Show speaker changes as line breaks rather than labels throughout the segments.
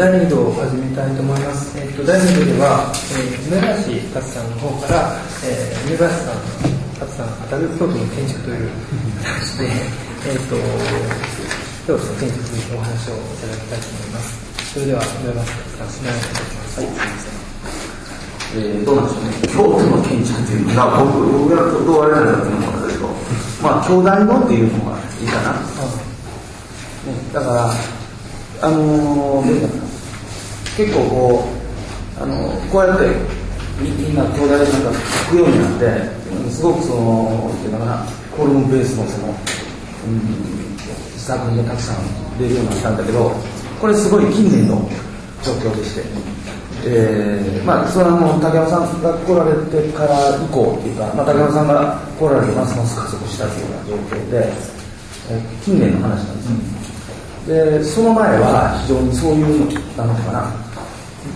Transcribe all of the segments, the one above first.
はいえっと、それでは、えー、第2度を始めたいと思います。えっと、第2度では、えー、梅林勝さんの方から、えー、梅林さん、勝さん、当たる京都の建築という形で、えっと、京都の建築にお話をいただきたいと思います。それでは、梅林さん、お願いします。はい、すみません。
えー、どうなんでしょうね、京都の建築というのが、僕がどうあれなんだっていうのもあったけど、まあ、兄弟のっていうのがいいかな。ね、だから、あのー、結構こう、あのー、こうやってみんな兄弟なんか書くようになってすごくそのっていうのかなコルムベースのその、うん、作品がたくさん出るようになったんだけどこれすごい近年の状況でして、えー、まあそれはもう竹山さんが来られてから以降っていうか、まあ、竹山さんが来られてますます加速したというような状況で、えー、近年の話なんですよ、うん。でその前は非常にそういうのなのかな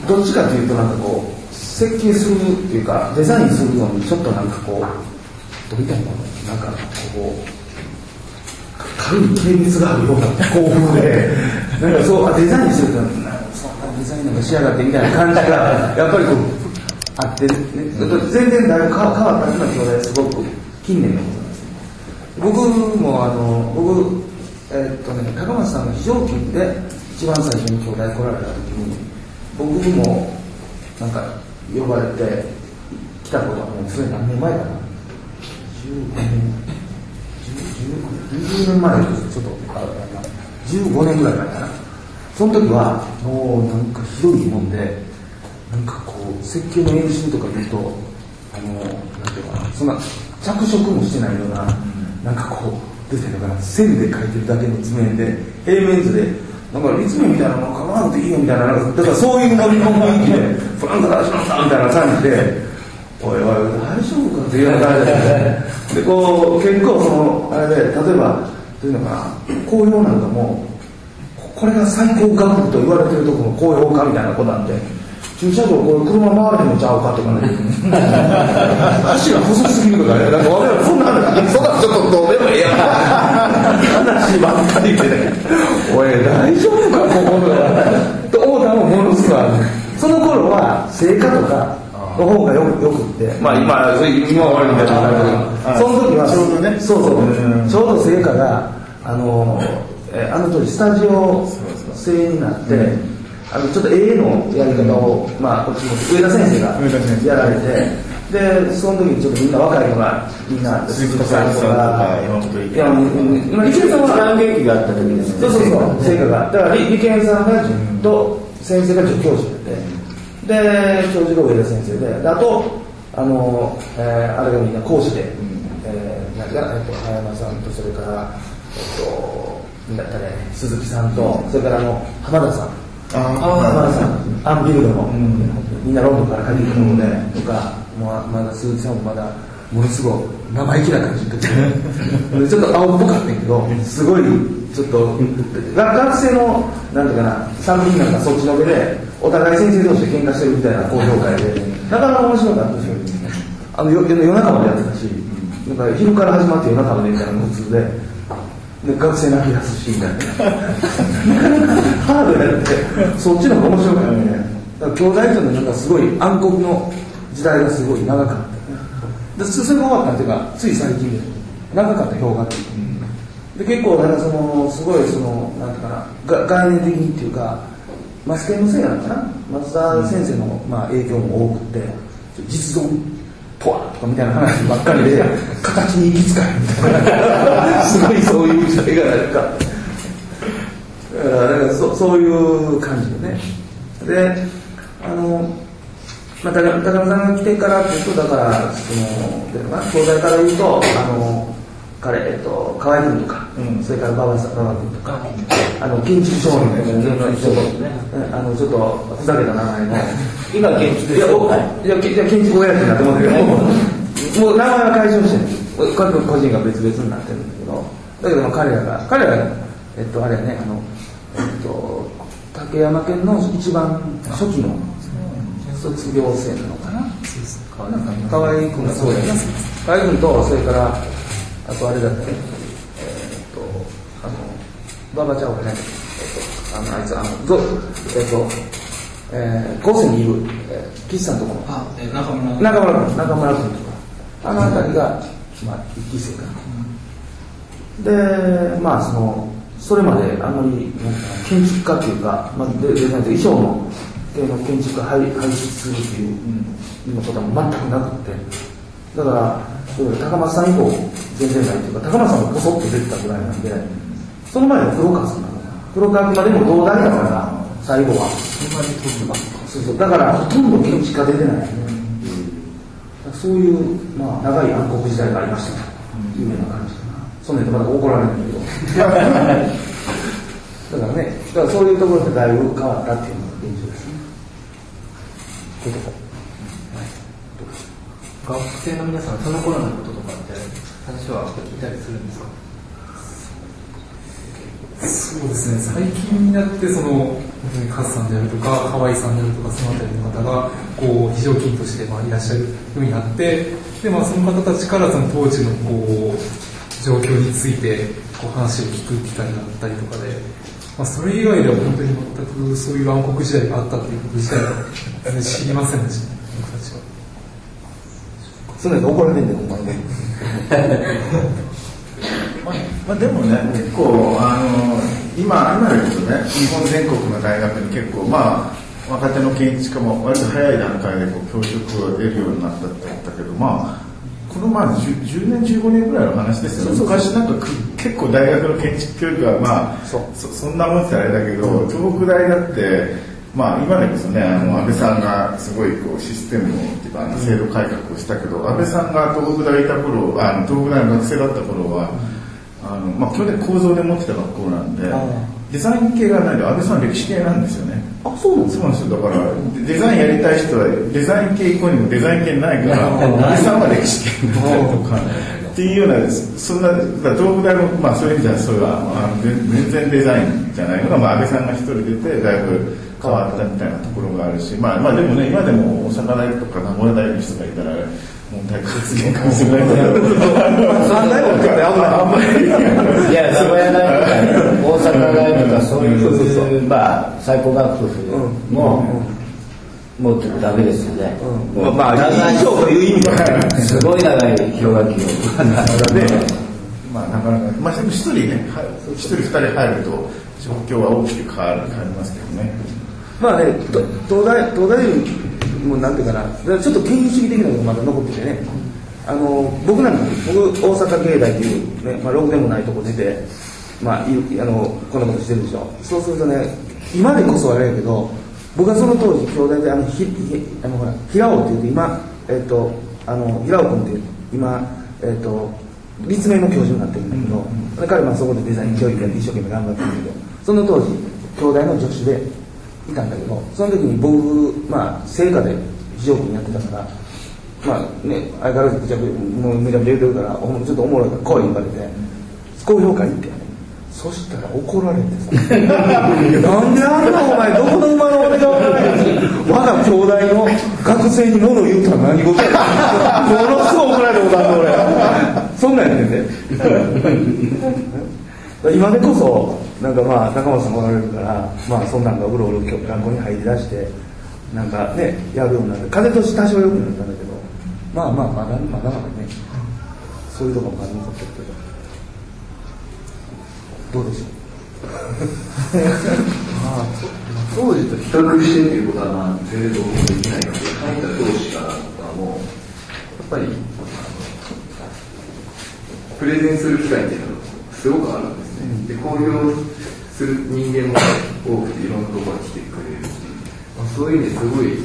どっちかというとなんかこう設計するっていうかデザインするのにちょっとなんかこうどういったのな。んかこう軽い軽蔑があるような興奮で。なんかそうデザインするとそんなデザインなんかしやがってみたいな感じがやっぱりこうあって、ね、全然だいぶ変わったっていうのは兄弟すごく近年のことなんですね僕もあの僕えー、っとね、高松さんが非常勤で一番最初に兄弟来られた時に僕にもなんか呼ばれて来たことはもうそれ何年前かな？15年10年前ですちょっとあ15年ぐらい前かな。その時はもうなんかひどいもんでなんかこう設計の演習とか見るとあのなんていうかなそんな着色もしてないような、なんかこう出てるから線で描いてるだけの図面で平面図でなんか立面みたいなの書かなくていいよみたいなだからそういうノリの雰囲気でフランス出しましたみたいな感じでおいおい大丈夫かっていうような感じで。でこう結構そのあれで例えばというのかな紅葉なんかもこれが最高学府と言われてるところの紅葉かみたいなことなんで駐車場これ車回れへんのちゃうかとかね。足が細すぎるとかねなんか我々そんな話そんなちょっとどうでもええや。ん話ばっかりでねおい大丈夫かここのと思ったのものすごいその頃は成果とかの方がよくよくって。まあ今今は悪いみたいなその時は
ちょう。どね
そう。そうちょうど成果があのあの当時スタジオ制になって、あのちょっと A のやり方を、まあ、こっちも上田先生がやられて、で、その時にちょっとみんな若いのが、みんな、
鈴木さんとか、山本
いや、さんは、
三劇があった時です
ね。そうそうそう、成果が。だから、理研さんが、と、先生が助教授で、で、教授が上田先生で、あと、あの、えー、あれがみんな講師で、うん、えー、なんか、えっと、葉山さんと、それから、えっと、誰、鈴木さんと、それからあの、浜田さん。あアンビルドの、うん、みんなロンドンから帰ってくるので、とか、まあ、まだ鈴木さんもまだものすごい生意気な感じの時でちょっと青っぽかったけどすごいちょっと学生のなんていうかな3人なんかそっちのけでお互い先生同士で喧嘩してるみたいな高評価で。なかなか面白かったですよ。あの夜夜中までやってたしなんか昼から始まって夜中までみたいなの普通でで学生泣き出すしみたいなハードやってそっちの方が面白かったね。だから兄弟とのなんかすごい暗黒の時代がすごい長かった。でそれが終わったっていうかつい最近で長かった評価ってで結構なんかそのすごいそのなんていうかなが概念的にっていうかマスケのせいなのかな。松田先生の、まあ、影響も多くて実存。とはとかみたいな話ばっかりで 形に行き着かへんみたいな。すごいそういう時代がなんか。だからそそういう感じでね。であのまあ、高山さんが来てからっていうとだからその東大から言うとあの彼、えっと、河合君とか、うん、それから馬場さん馬場君とか、あの建築少年の一応、ね、あのちょっとふざけた名前の
今建築
いやいや建築親父になってますけどもう名前は解消してる各個人が別々になってるんだけど。だけど彼らが彼らがえっとあれねあのえっと竹山県の一番初期の卒業生なのかな。河合君がそうやな河合君とそれからあとあれだったね、えー、っと、あの、馬場ちゃんはね、えっと、あのあいつあのぞえっ、とえー、高専にいる、えー、岸さんとこの。
あ、えー中村
中村君中村君とか。あの辺りが、まあ、一期生かな、でまあそのそれまであんまり建築家っていうか、まあ、デデザインと衣装の系の建築家輩輩出するっていうようなことは全くなくって。だから高松さん以降全然ないっていうか高松さんもポソッと出てたぐらいなんでその前は黒川さんなのかな。黒川君までも東大だから最後は。そうそうだからほとんど建築家出てない、そういう、まあ、長い暗黒時代がありました。というような感じかな。そんなん言うとまた怒られるんだけど。だからねだからそういうところでだいぶ変わったっていうのが現状ですね。というとこ
学生の皆さんその頃のこととかって話は聞いたりするんですか？
そうですね。最近になってそのカズさんであるとか河合さんであるとかその辺りの方がこう非常勤としてまあいらっしゃるようになってで、まあ、その方たちからその当時のこう状況についてこう話を聞く機会があったりとかで、まあ、それ以外では本当に全くそういう暗黒時代があったっていうこと自体は全然知りませんでした。僕たちは。
そんなんで怒られるんだよほんまにね。
まあまあ、でもね、結構、あの今、今でこそね、日本全国の大学に結構、まあ、若手の建築家も割と早い段階でこう教職を得るようになったって言ったけど、まあ、このまあ 10, 10年、15年ぐらいの話ですよね、昔なんかく結構大学の建築教育は、まあ、
そ
そんなもんってあれだけど、東北大だって、まあ、今でこそね、あの安倍さんがすごいこうシステムをっていうかあの制度改革をしたけど、安倍さんが東北大いた頃、あの東北大の学生だった頃は、あのまあ、去年構造で持ってた学校なんでデザイン系がないと安倍さん歴史系なんですよね。
あそうなんですか？
そうなんですよ。だから、デザインやりたい人は、デザイン系以降にもデザイン系ないから、安倍さんは歴史系だったりとか、っていうような、そんな、東北大も、まあそういう意味では、そういう、あの全然デザインじゃないのが、まあ安倍さんが一人出て、だいぶ変わったみたいなところがあるし、まあまあでもね、今でも大阪大とか名古屋大の人がいたら、問題発言かもしれないけど、あんまり。
いや、名古屋大とか、大阪大とか、そういう、まあ、最高学府も、もうダメですよね。
まあ
長い
以上という意味は
すごい長い氷河期を。
で、まあ、なかなか、まあ、でも一人ね、はい一人二人入ると、状況は大きく変わる、変わりますけどね。
まあね、東大、東大もなんていうかな、だからちょっと権威主義的なのがまだ残っててね、あの僕なんか、僕、大阪芸大っていう、ねまあ、ろくでもないとこ出て、まあ、いあのこんなことしてるでしょ、そうするとね、今でこそあれやけど、僕はその当時、兄弟で、あのひひあのほら平尾っていうと、今、えっと、あの平尾君っていう、今、えっと、立命の教授になってるんだけど、彼はそこでデザイン教育やって一生懸命頑張ってるけど、その当時、兄弟の助手でいたんだけど、その時に僕、まあ、成果で非常勤やってたから、まあね、相変わらずぐちゃぐもうめちゃめちゃ言うてるから、おちょっとおもろいから来い言われて、高評価行って、そしたら怒られてさ、なんであんなお前、どこの馬の俺が分からないし、我が兄弟の学生に物言うたら何事や？ものすごい怒られたことあるの俺。そんなんやってんで。今でこそ、なんかまあ、中松さんもおられるから、まあ、そんなんがうろうろ学校に入り出して、なんかね、やるようになって、風として多少良くなったんだけど、まあまあ、まだまだまだね、そういうところもあり残ってるけど、どうでしょう？まあ。
当時と比較してっていうことはまあ全然どうもできないので、書いた同士からはもう、やっぱり、プレゼンする機会っていうのがすごくあるんですね。で、公表する人間も多くて、いろんなところに来てくれるし、まあ、そういう意味ですごい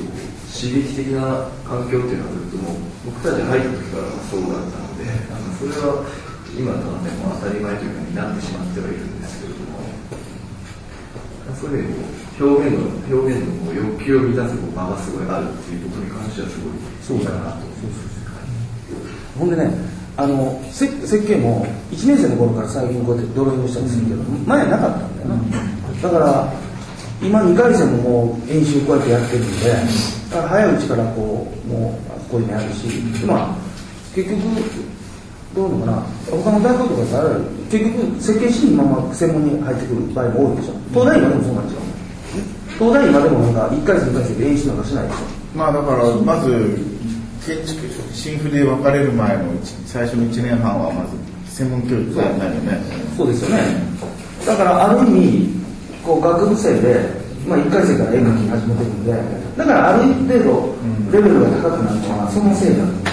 刺激的な環境っていうのはずっともう、僕たち入った時からそうだったので、あのそれは今となっても当たり前というかになってしまってはいるんですけれども、そういう意味でこう表現の表現のこう欲求を満たす場がすごいあるっていうことに関してはすごいいいかなと。
ほんでね、あのせ設計も1年生の頃から最近こうやってドローイングしたりするけど、前なかったんだよな、だから今2回戦ももう演習こうやってやってるんでだから早いうちからこうもうこういうのやるしまあ結局どういうのかな。他の大学とかさ結局設計士にまま専門に入ってくる場合も多いでしょ。東大今でもそうなんですよ。東大今でもなんか1回生2回生で演出なんかしないでしょ。
まあだからまず建築新婦で分かれる前の最初の1年半はまず専門教育がないよね。
そうですよね。だからある意味こう学部生で、まあ、1回生から絵描き始めてるんでだからある程度レベルが高くなるのはそのせいだと思うんで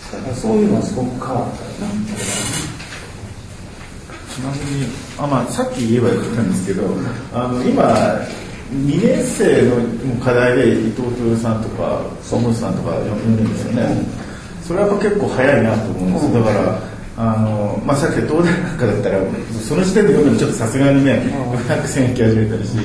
すだからそういうのはすごく変わったよな
ちなみにあ、まあ、さっき言えばよかったんですけどあの今2年生の課題で伊藤豊さんとか総務さんとか読むんですよね、それはやっぱ結構早いなと思うんですだからあのまあ、さっき東大なんかだったらその時点で読むのちょっとさすがにね500線行き始めてるし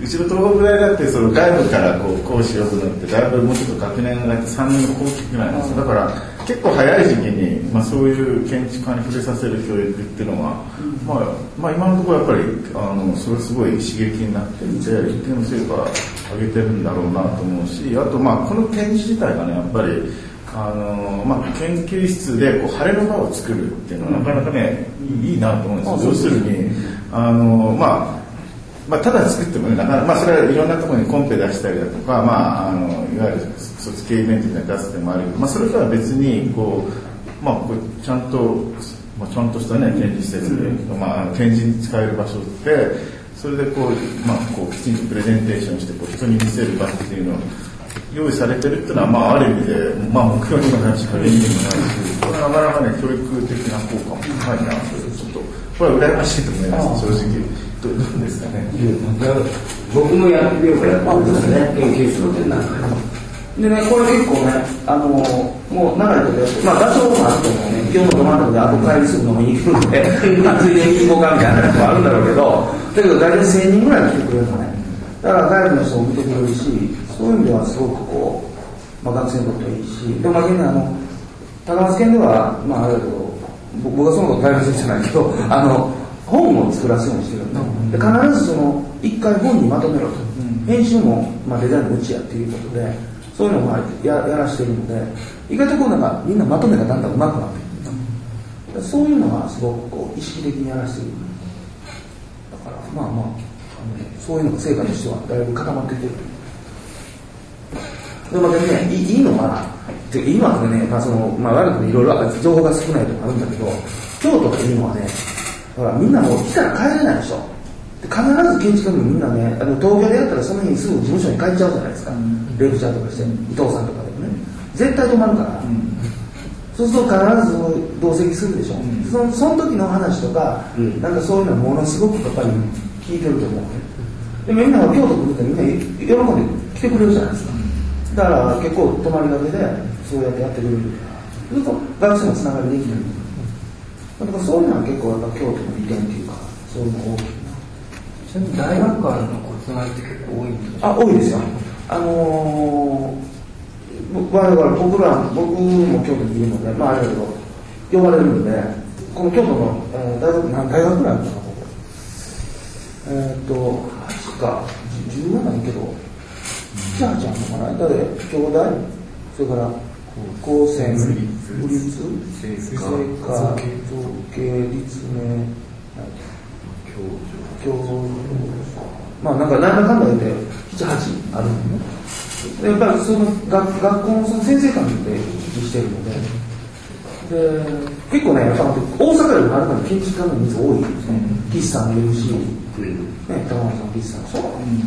うちの東北大だってその外部からこう講師を呼ぶのってだいぶもうちょっと学年が上がって3年の後期ぐらいなんですよ。だから結構早い時期に、まあ、そういう建築家に触れさせる教育っていうのは、まあまあ、今のところやっぱりあのそれすごい刺激になっていて一定の成果を上げてるんだろうなと思うしあとまあこの展示自体がねやっぱりあのまあ、研究室でこう晴れの場を作るっていうのはなかなかねいいなと思うんですよ。要するにあの、まあまあ、ただ作ってもねなかなか、まあ、それはいろんなところにコンペ出したりだとか、まあ、あのいわゆる卒系イベントに出すでもあるけど、まあ、それとは別にこう、まあ、こうちゃんと、まあ、ちゃんとしたね展示施設で、まあ、展示に使える場所ってそれでこう、まあ、こうきちんとプレゼンテーションしてこう人に見せる場っていうのを用意されてるっていうのは、まあ、ある意味で、まあ、目標にもなるし、励みにもなるし、これはなかなかね、教育的な効果も高いなと、ちょっと、これは羨ましいと思います、正直。どうですかね？
僕もやってみようかやってますね、研究室の展覧
でね、これ結構ね、あのもう長いことやって、まあ場所もあってもね、今日のど真ん中で後帰りすぐ飲みに行くんで、まあついでに行こうかみたいなこともあるんだろうけど、だけど大体1000人ぐらい来てくれるのね。だから外部の人も見てくれるし、そういう意味ではすごくこう、まあ、学生にとってはいいし、でもまあ現在あの、高松県では、まああれだけど、僕はそのこと大変じゃないけど、あの、本を作らすようにしてるん。で、で必ずその、一回本にまとめろと。編集も、まあ、デザインのうちやっていうことで、そういうのをややらしてるので、意外とこうなんかみんなまとめがだんだん上手くなってくる。そういうのはすごくこう意識的にやらせてる。だからまあまあ、あのそういうのが成果としてはだいぶ固まってきてる。でもね、いいいいのは、て今はね、まあその、まあ悪くいろいろ情報が少ないとかあるんだけど、京都がいいのはね、ほらみんなもう来たら帰れないでしょ。で必ず建築家もみんなね、あの東京でやったらその日にすぐ事務所に帰っちゃうじゃないですか。レクチャーとかして、伊藤さんとかでもね。絶対止まるから。そうすると必ず同席するでしょ。そのその時の話とか、なんかそういうのはものすごくやっぱり聞いてると思うね。でみんなが京都来るとみんな喜んで来てくれるじゃないですか。だから結構泊まりがけでそうやってやってくれるから。ずっと学生のつながりできてる。だからそういうのは結構やっぱ京都の利点っていうか、そういうの大きいな。
ちなみに大学のこうつながりって結構多いんですか？
あ、多いですよ。あのー、僕はだから僕ら、僕も京都にいるので、まああれだけど、呼ばれるので、この京都の、えー大学、何大学ぐらいあるのかな、ここ。えーっと、8か、10はないけど、7、8あるのかな？だって、京大、それから、高専、府立、清華、造形、立命、教まあなんかなんだかんだ言って78あるのね。でやっぱりその学学校のその先生間で行き来してるので。で結構ねやっぱ大阪よりもはるかに建築家の人数多い。んですね岸さんもいるし、ね、高松さん岸さんでしょ、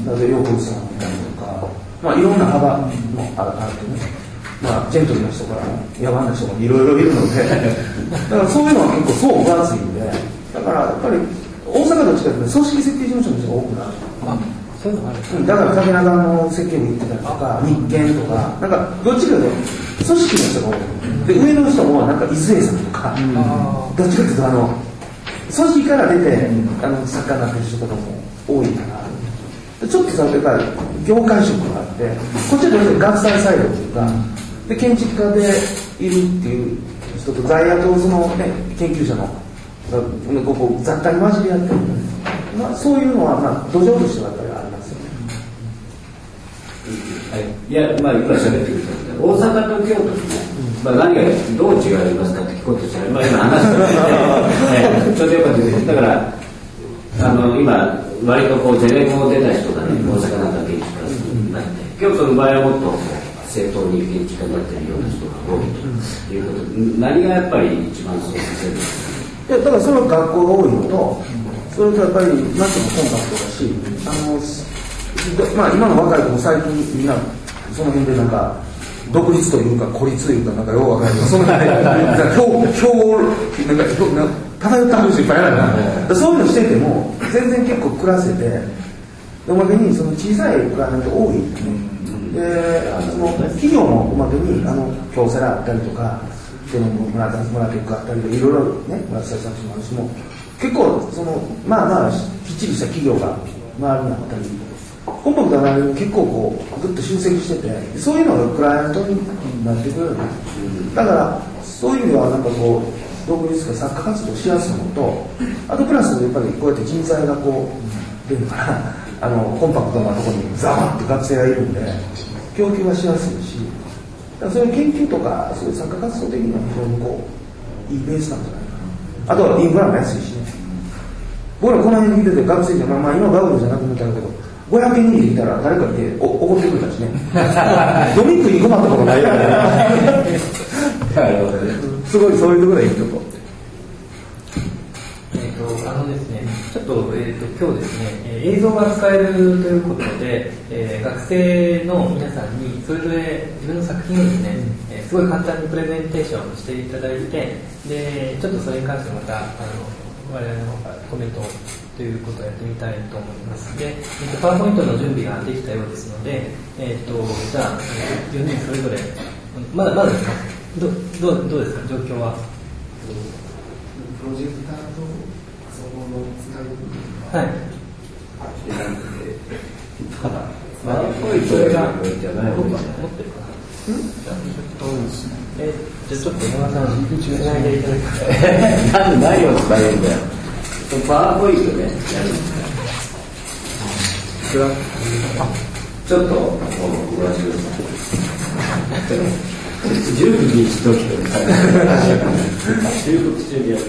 だって横内さんもいたりとか。まあいろんな幅もあるあるとね。まあ、ジェントルな人から野蛮な人もいろいろいるので。だからそういうのは結構層分厚いんでだからやっぱり大阪どっちかというと組織設計事務所の人が多くなる。
あそういうのがある。
うんだから竹中の設計部行ってたりとか日建とかなんかどっちかというと組織の人が多い。で上の人もなんか伊勢さんとか、どっちかというとあの組織から出てあの作家になってる人とかも多いからでちょっとさやっぱり業界色があってこっちはどうしても学祭サイドっていうかで建築家でいるっていう人と在野とその、ね、研究者のがここ雑多に混じり合ってる、まあ、そういうのは、まあ、土壌としてはやっぱりありますよね。
はい、いや、まあ、今喋ってくれたけど、大阪と京都のね、まあ、何がどう違いますかって聞こうとしたら、まあ、今話したので、ちょうどよかったですだからあの今割とこうゼネコン出た人がね大阪なんか建築家になって京都の場合はもっと正当に建築家になってるような人が多いということ何がやっぱり一番そうさせるんですか
いやだからそれは学校が多いのとそれとやっぱりなんていうのコンパクトだしあのまあ今の若い子も最近みんなその辺でなんか独立というか孤立というかなんかようわからない。その辺でなんか票票なんか漂った話いっぱいあるから。そういうのしてても全然結構暮らせておまけにその小さいクライアント多い、でその企業もおまけにあの京セラあったりとかでも村田村テックあったりでいろいろね村田さんもあるしも結構そのまあまあきっちりした企業が周りにあったりコンパクトな内容結構こうぐっと集積しててそういうのがクライアントになってくるよねだからそういう意味ではなんかこう独立か作家活動しやすいのとあとプラスやっぱりこうやって人材がこう出るからあのコンパクトなところにザーッと学生がいるんで供給はしやすいしだからそういう研究とかそういう作家活動的には非常にこういいベースなんじゃないかな。あとはインフラも安いしね僕らこの辺に見てて学生じゃまあ、まあ今バブルじゃなくなったけど500円にできたら誰か見てお怒ってくれたしね。飲み食い困ったことないよ ね。すごいそういうところがいいとこ
えー、とあのですね、ちょっと,、えー、と今日ですね、えー映像が使えるということで、えー学生の皆さんにそれぞれ自分の作品をですね、えーすごい簡単にプレゼンテーションしていただいてでちょっとそれに関してまたあの我々の方からコメントということをやってみたいと思います。で、えーとパワーポイントの準備ができたようですので、えー、とじゃあえー4人それぞれまだまだですかどどうどうですか？状況は。
プロジェクターとそこの使い
はい
まあ、それがじゃない
持ってるかなえじゃあちょっと山田さんつないでいただきます
なんで何を伝えるんだよ。パワーポイントね、やるちょっと、もう、ご覧ください。準備しときと 収録中にやる。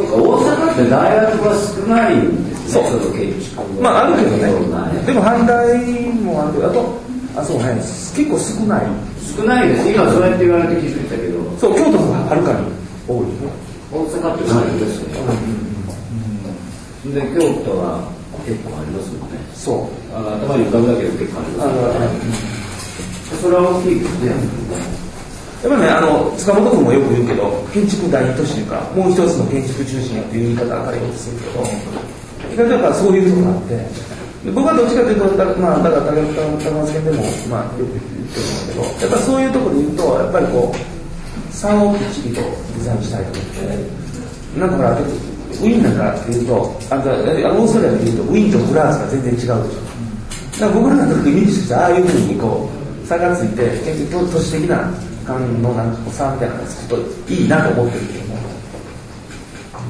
そうか、大阪って大学は少ないんですね、
そう
の建築
まああるけどねでも反対もあるけどあとあそうね結構少ない
少ないです。今そうやって言われて気づいたけど、
そう京都がはるかに多い
大阪ってないんですよ。で、京都は結構ありますもんね。
そう
あ頭に浮かぶだけで結構あります。それは大きいですね。
やっぱりね、あの塚本君もよく言うけど、建築第二都市というか、もう一つの建築中心やっていう言い方あかりようとするけど、意外とやっぱそういうところがあって、僕はどっちかというと、だまあ、だから高高松県でも、まあ、よく言ってるんだけど、やっぱそういうところで言うと、やっぱりこう、差をきっちりとデザインしたいと思って、なんかほら、ウィーンなんかっていうと、あのあのオーストラリアでいうと、ウィーンとフランスが全然違うでしょ。だから僕らの時イメージとしてああいうふうにこう差がついて結局都市的な感のなんかこう差みたいなのがつくといいなと思ってるけども。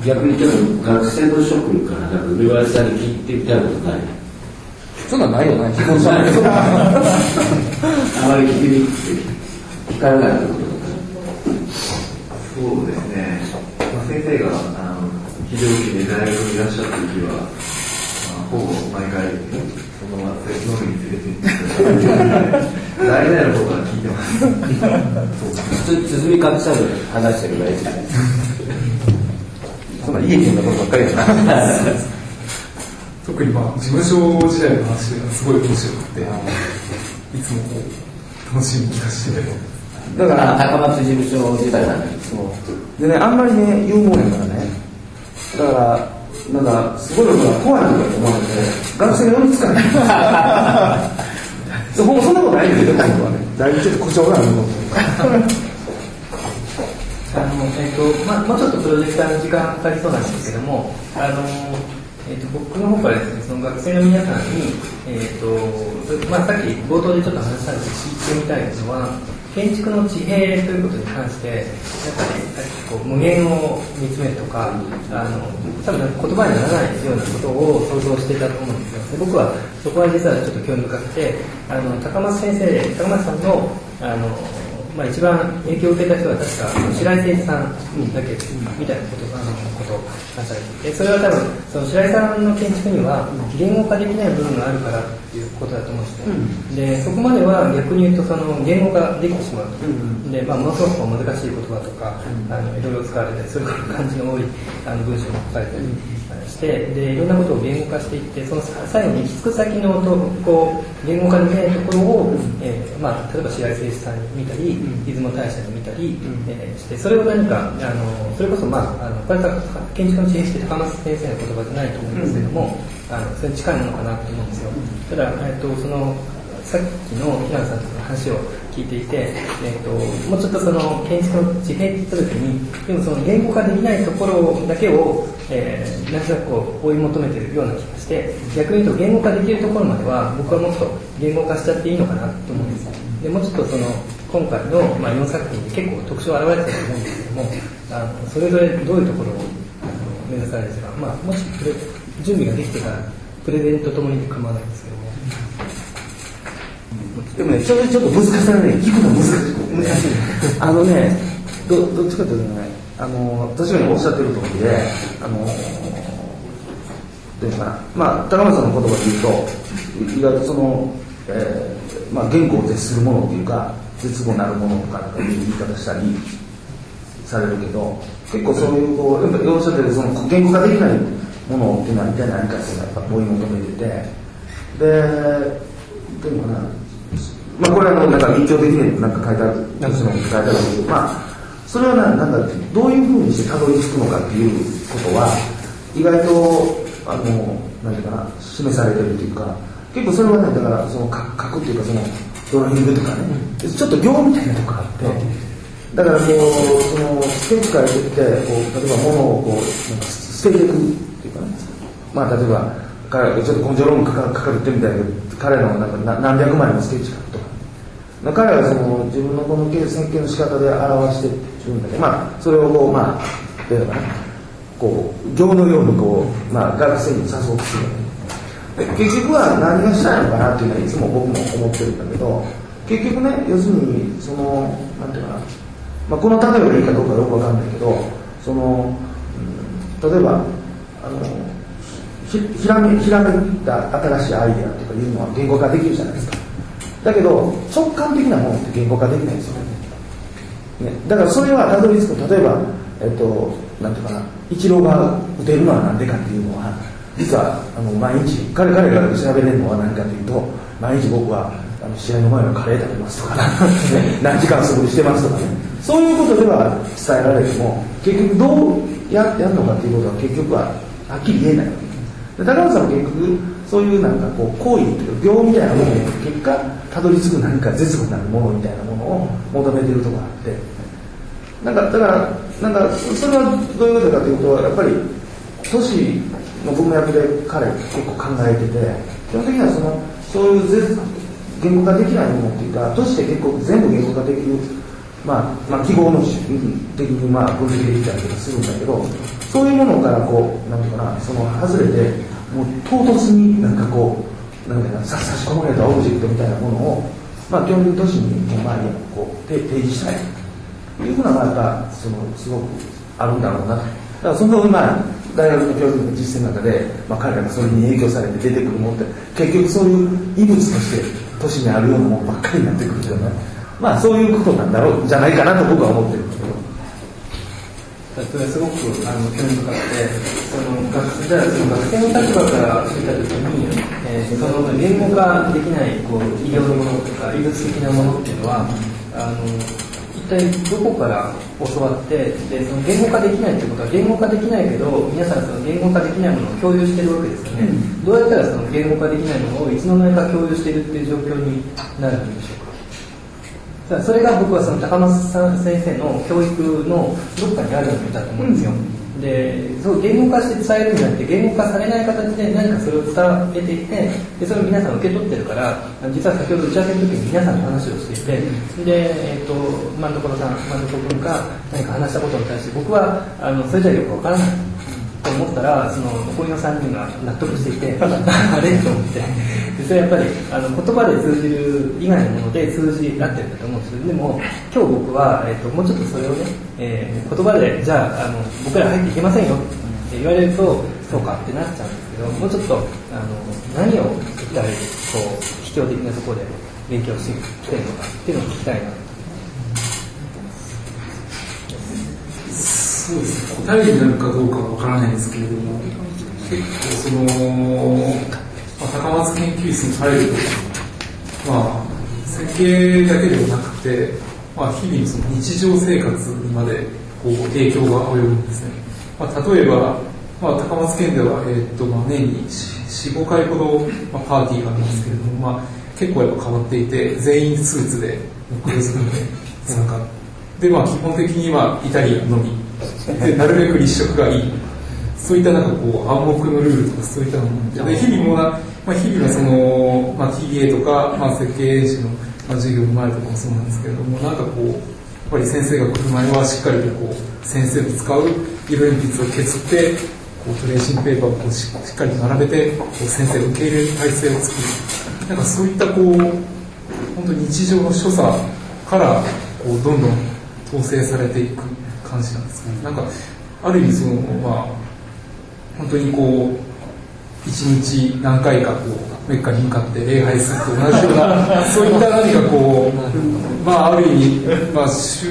逆にちょっと学生の諸君からなんか梅林さんに聞いてみたいことない？
そんなんないよな基本じゃないけど
あまり聞きに聞かれないってこと
そうですね、まあ、先生があの非常勤で大学にいらっしゃった時は、まあ、ほぼ毎回そのまま飲みに連れて行って大体のことは聞いてます。
普通包み隠さず話してるぐらいじゃない
そんな家見のことばっかりやな
特にまあ事務所時代の話がすごい面白くていつもこう楽しみに聞かせて
だから
高松事務所時代なんです。
そうでねあんまりね有望やからねだからなんかすごいのが怖いとか思われて学生が寄りつかないそうそんなことないんだけど。本当はねだいぶちょっと故障があるの
あのえっとまあ、もうちょっとプロジェクターの時間かかりそうなんですけども、あのえっと僕の方からですね、その学生の皆さんに、えっとまあ、さっき冒頭でちょっと話したんですけど、聞いてみたいのは、建築の地平ということに関して、やっぱりこう無限を見つめるとか、あの多分言葉にならないようなことを想像していたと思うんですよ。僕はそこは実はちょっと興味深くて、あの高松先生、高松さんのあのまあ、一番影響を受けた人は確か白井誠一さんだけみたいなことあのことを話されていてそれは多分その白井さんの建築には言語化できない部分があるからっていうことだと思うんですね、でそこまでは逆に言うとその言語化できてしまうと、でまあ、ものすごく難しい言葉とか、あのいろいろ使われてそれから漢字の多いあの文章も書かれたりしてでいろんなことを言語化していってその最後に行き着く先のとこう言語化できないところを、えーまあ、例えば白井誠一さんに見たり、出雲大社に見たり、えーしてそれを何かあのそれこそ、まあ、あのこれは建築の知恵して高松先生の言葉じゃないと思うんですけども、あのそれに近いものかなと思うんですよ。ただ、えー、とそのさっきの平野さんの話を聞いていて、えー、ともうちょっとその建築の地平って言った時にでもその言語化できないところだけを、えー、なんとなくこう追い求めてるような気がして逆に言うと言語化できるところまでは僕はもっと言語化しちゃっていいのかなと思うんですでもうちょっとその今回の、まあ、4作品に結構特徴現れてると思うんですけどもあのそれぞれどういうところを目指されるか、まあ、もし準備ができてからプレゼントともに構わないですけど。
でもね、それちょっと難しさがね、聞くの難しい。難しい。あのね、どどっちかというとね、あの、確かにおっしゃってる通りで、あの、どういうかな、まあ、高松さんの言葉で言うと、意外とその、えー、まあ、言語を絶するものっていうか、絶語なるものとかなんかいう言い方したりされるけど、結構そういう、こう、やっぱおっしゃってるその言語化できないものっていうのは一体何かっていうのはやっぱ追い求めてて、で、どういうのかな、まあ、これはなんか日常的になんか書いてある、なんかその書いてあるんですけど、まあ、それはななんかどういうふうにしてたどり着くのかっていうことは、意外と、あの、なんていうかな、示されてるというか、結構それはね、だからその書くっていうか、その、ドライングとかね、ちょっと行みたいなとこがあって、だからこう、その、スケッチから出て、こう、例えば物をこう、なんか捨てていくっていうかね、まあ、例えば、彼ちょっと根性論文書か書かれてみたいけど、彼のなんか何百枚のスケッチ書くとか、まあ、彼はその自分のこの設計の仕方で表してるんだけど、まあ、それをこう、まあ、例えばね、こう、行のようにこう、まあ、学生に誘おうする。結局は何がしたいのかなっていうのはいつも僕も思ってるんだけど、結局ね、要するに、その、なんていうかな、まあ、この例えばいいかどうかよくわかんないけど、その、うん、例えば、あの、ひひらめひらめいた新しいアイデアとかいうのは言語化できるじゃないですか。だけど直感的なものって言語化できないんですよね。だからそれはたどり着く。例えばえっとなんていうかな。イチローが打てるのは何でかっていうのは実はあの毎日彼彼が調べれるのは何かというと毎日僕はあの試合の前はカレー食べますとか、何時間素振りしてますとかね。そういうことでは伝えられても結局どうやってやるのかっていうことは結局ははっきり言えない。わけ高野さんは結局そういうなんかこう行為というか病みたいなもので結果たどり着く何か絶後なるものみたいなものを求めてるとこがあってなんかだからなんかそれはどういうことかというとやっぱり都市の文脈で彼結構考えてて基本的にはそのそういう絶言語化できないものっていうか都市で結構全部言語化できるまあ、まあ、記号の的にまあ分析できたりとかするんだけどそういうものからこうなんていうかなその外れてもう唐突になんかこうなんていうか差し込まれたオブジェクトみたいなものをまあ基本的に都市にまあこう提示したいというふうなまあやっぱそのすごくあるんだろうなだからその今大学の教育の実践の中で、まあ、彼らがそれに影響されて出てくるものって結局そういう異物として都市にあるようなものばっかりになってくるじゃないまあそういうことなんだろうじゃないかなと僕は思ってる。
それはすごくあの興味深くてその学じゃあその学生の立場から見た時に、えー、その言語化できないこう医療のものとか医物的なものっていうのはあの一体どこから教わってでその言語化できないってことは言語化できないけど皆さんその言語化できないものを共有してるわけですよね、うん、どうやったらその言語化できないものをいつの間にか共有してるっていう状況になるんでしょうかそれが僕はその高松さん先生の教育のどっかにあるんだと思うんですよ、うん、でそう言語化して伝えるんじゃなくて言語化されない形で何かそれを伝えていてでそれを皆さん受け取ってるから実は先ほど打ち合わせの時に皆さんに話をしていてで、えーと、万所さん万所君が何か話したことに対して僕はあのそれじゃよくわからないと思ったらその残りの3人が納得していて あれ？と思って実際やっぱりあの言葉で通じる以外のもので通じ合ってるんだと思うんですけどでも今日僕は、えーと、もうちょっとそれをね、えー、言葉でじゃああの僕ら入っていけませんよって言われるとそうかってなっちゃうんですけどもうちょっとあの何を一体こう秘境的なところで勉強してきてるのかっていうのを聞きたいな
そうですね。答えになるかどうかは分からないですけれども結構そのまあ、高松研究室に入ると、まあ、設計だけではなくて、まあ、日々のその日常生活にまでこう影響が及ぶんですね。まあ、例えば、まあ、高松県では、えーとまあ、年に4、5回ほど、まあ、パーティーがありますけれども、まあ、結構やっぱ変わっていて、全員スーツで、黒ずくんで参加。で、まあ、基本的にはイタリアンのみ。で、なるべく立食がいい。そういったなんかこう暗黙のルールとかそういったのもで日々もな、まあ、日々のその、まあ、TA とか、まあ、設計演習の、まあ、授業の前とかもそうなんですけれどもなんかこうやっぱり先生が来る前はしっかりとこう先生の使う色鉛筆を削ってこうトレーシングペーパーをこうしっかりと並べてこう先生を受け入れる体制を作る。なんかそういったこう本当日常の所作からこうどんどん統制されていく感じなんですね。なんかある意味そのまあ本当にこう一日何回かこうメッカに向かって礼拝すると同じような そういった何かこうまあある意味、まあ、宗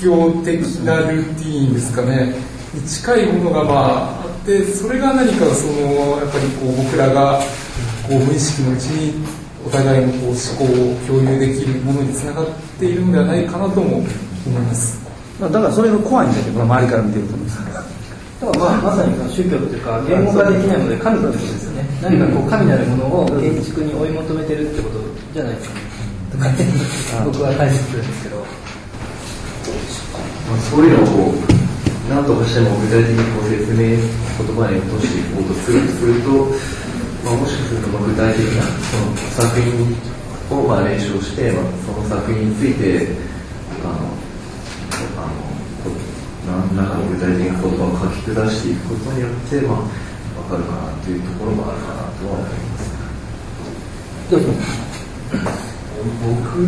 教的なルーティーンですかねに近いものがまああってそれが何かそのやっぱりこう僕らがこう無意識のうちにお互いのこう思考を共有できるものにつながっているのではないかなとも思います。
だからそれが怖いんだけど周りから見てると思うんです
だからまあまさに宗教っていうか言語化できないので神ってことですよね。何かこう神なるものを建築に追い求めてるってことじゃないですか、と。かね僕は解釈するんですけど、
まあ、そういうのをこう何とかしても具体的にこう説明言葉に落としていこうとするすると、まあ、もしかするとまあ具体的なその作品をまあ練習をして、まあ、その作品についてあの何らかの具体的な言葉を書き下していくことによって、まあ、分かるかなというところもあるかなとは思います。僕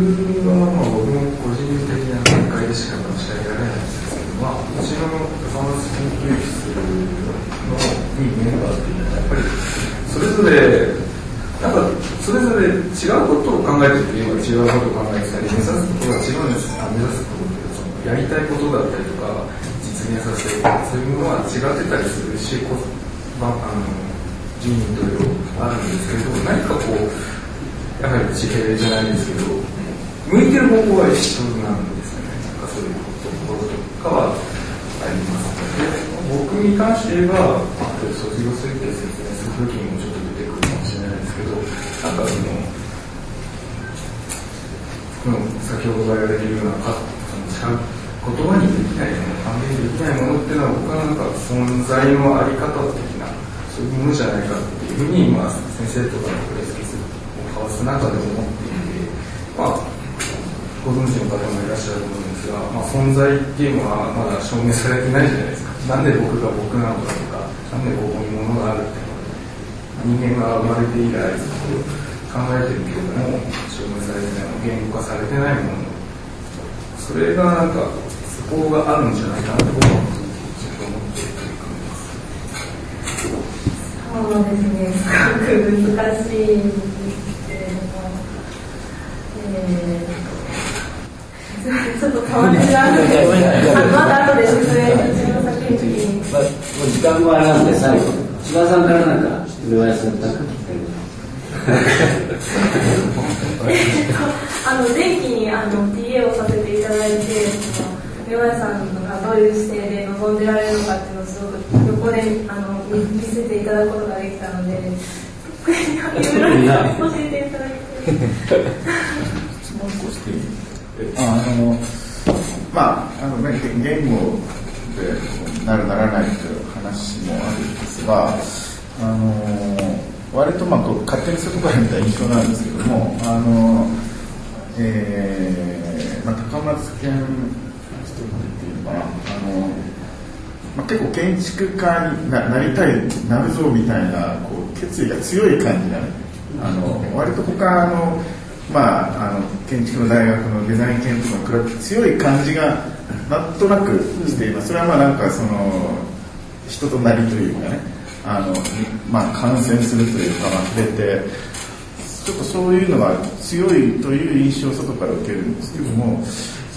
は、まあ、僕も個人的な見解でしか申し上げられないんですけど、まあ、うちの高松研究室のいいメンバーっていうのは、やっぱりそれぞれ、なんかそれぞれ違うことを考えてるというのは違うことを考えてたり、目指すことが違うんですあ目指すことというか、やりたいことだったりとか、実現させるそういうものは違ってたりするし、まあ、あの人員というあるんですけど何かこうやはり地平じゃないですけど向いてる方向は一緒なんですよねなんかそういうところとかはありますので僕に関して言えば卒業するって説明する時にもちょっと出てくるかもしれないですけどなんかその、先ほど言われるような言葉にできないできないものっていうのは、僕はなんか存在のあり方的な、そういうものじゃないかっていうふうに、まあ、先生とかのプレスキスを交わす中で思っていて、まあ、ご存知の方もいらっしゃると思うんですが、まあ、存在っていうのはまだ証明されてないじゃないですか。なんで僕が僕なのかとか、なんでここに物があるっていうのは、人間が生まれて以来ずっと考えてるけれども、証明されてない、言語化されてないもの、それがなんか法があるんじゃないかなと僕は思って
そうですね、すごく難しいんですけれども、えー、ちょっと変わってしまうんですけど、まだ後で説明、自分の作品の時に。
時間もあれなんで、最後、千葉さんからなんか、上林さん、なんたい
あの前期にあの TA をさせていただいて、岩井さんがどういう姿勢で臨んでられるのかっていうのをすごく横であの見せていただくことができたので、いろいろ教えていただいて。
あのまああのね言語でなるならないという話もあるんですが、あの割とまあこう勝手にそういうところみたいな印象なんですけども、あのえーまあ、高松県かなあの、まあ、結構建築家にななりたいなるぞみたいなこう決意が強い感じなあの割と他のまあ、あの建築の大学のデザイン研とかに比べて強い感じがなんとなくしています、それはまあなんかその人となりというかね。あの、まあ、感染するというか、まあ、触れてちょっとそういうのが強いという印象を外から受けるんですけども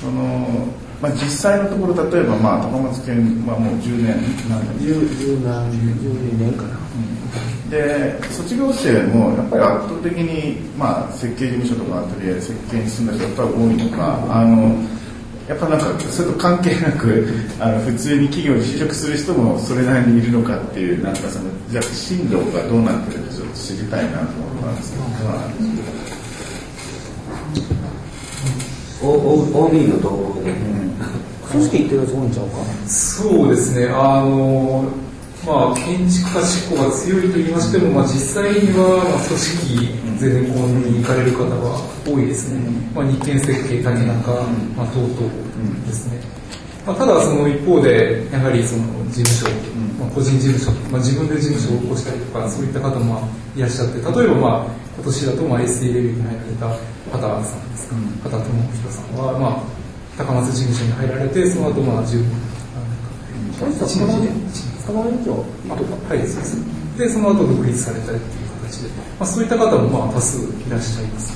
その、まあ、実際のところ例えば、まあ、高松県はもう10年なんだ。
十十何十年かな、
で卒業生もやっぱり圧倒的に、まあ、設計事務所とかアトリエ設計に進んだ人が多いのかあのやっぱなんかそれと関係なく あの普通に企業に就職する人もそれなりにいるのかっていうなんかそのじゃあ進路がどうなってるかちょっと知りたいなと思ったんですけど、まあ
O- OB の動向で、
組織行ってるやつ多いんちゃうか？
そうですね、あのまあ、建築家志向が強いと言いましても、まあ、実際には、まあ、組織全然こに行かれる方が多いですね、まあ、日建設計、竹中、まあ、等々ですね。まあ、ただ、その一方で、やはりその事務所、まあ、個人事務所、まあ、自分で事務所を起こしたりとか、そういった方もまあいらっしゃって、例えば、まあ、今年だと、まあ、SE レビューに入られた畑さんですか、畑智弘さんは、まあ、高松事務所に入られて、その後、まあ、10
これさ
一年
高松以上
あはい、そうです。で、その後独立されたりっていう形で、まあ、そういった方もまあ多数いらっしゃいます。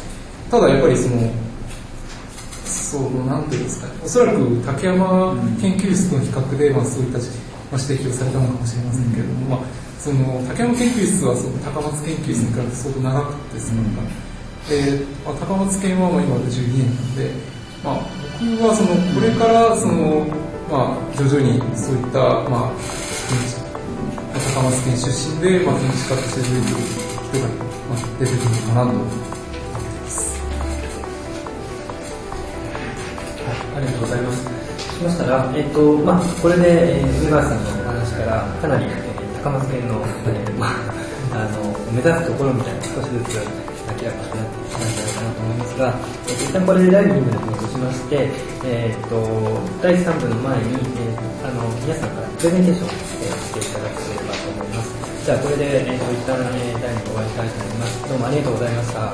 ただやっぱりその、そう、なんていうんですかね、おそらく竹山研究室との比較で、まあ、そういった、まあ、指摘をされたのかもしれませんけれども、まあ、その竹山研究室はその高松研究室に比べて相当長くてですね、で、まあ、高松研はまあ今で12年なので、まあ、僕はそのこれからその、まあ、徐々にそういった、まあ、高松県出身で、まあ、建築家として出てくる人が、まあ、出てくるのかなと思ってます。
ありがとうございます。しましたら、えっと、まあ、これで、えー、梅川さんのお話から、かなり、えー、高松県の、えー、まあ、あの、目指すところみたいな少しずつ明らかになってきたんじゃないかなと思いますが、えー、一旦これで第2部に戻しまして、えっと、第3部の前に、えー、あの、皆さんからプレゼンテーションを、えー、していただければと思います。じゃあ、これで、えっと、一旦、えー、第2部終わりたいと思います。どうもありがとうございました。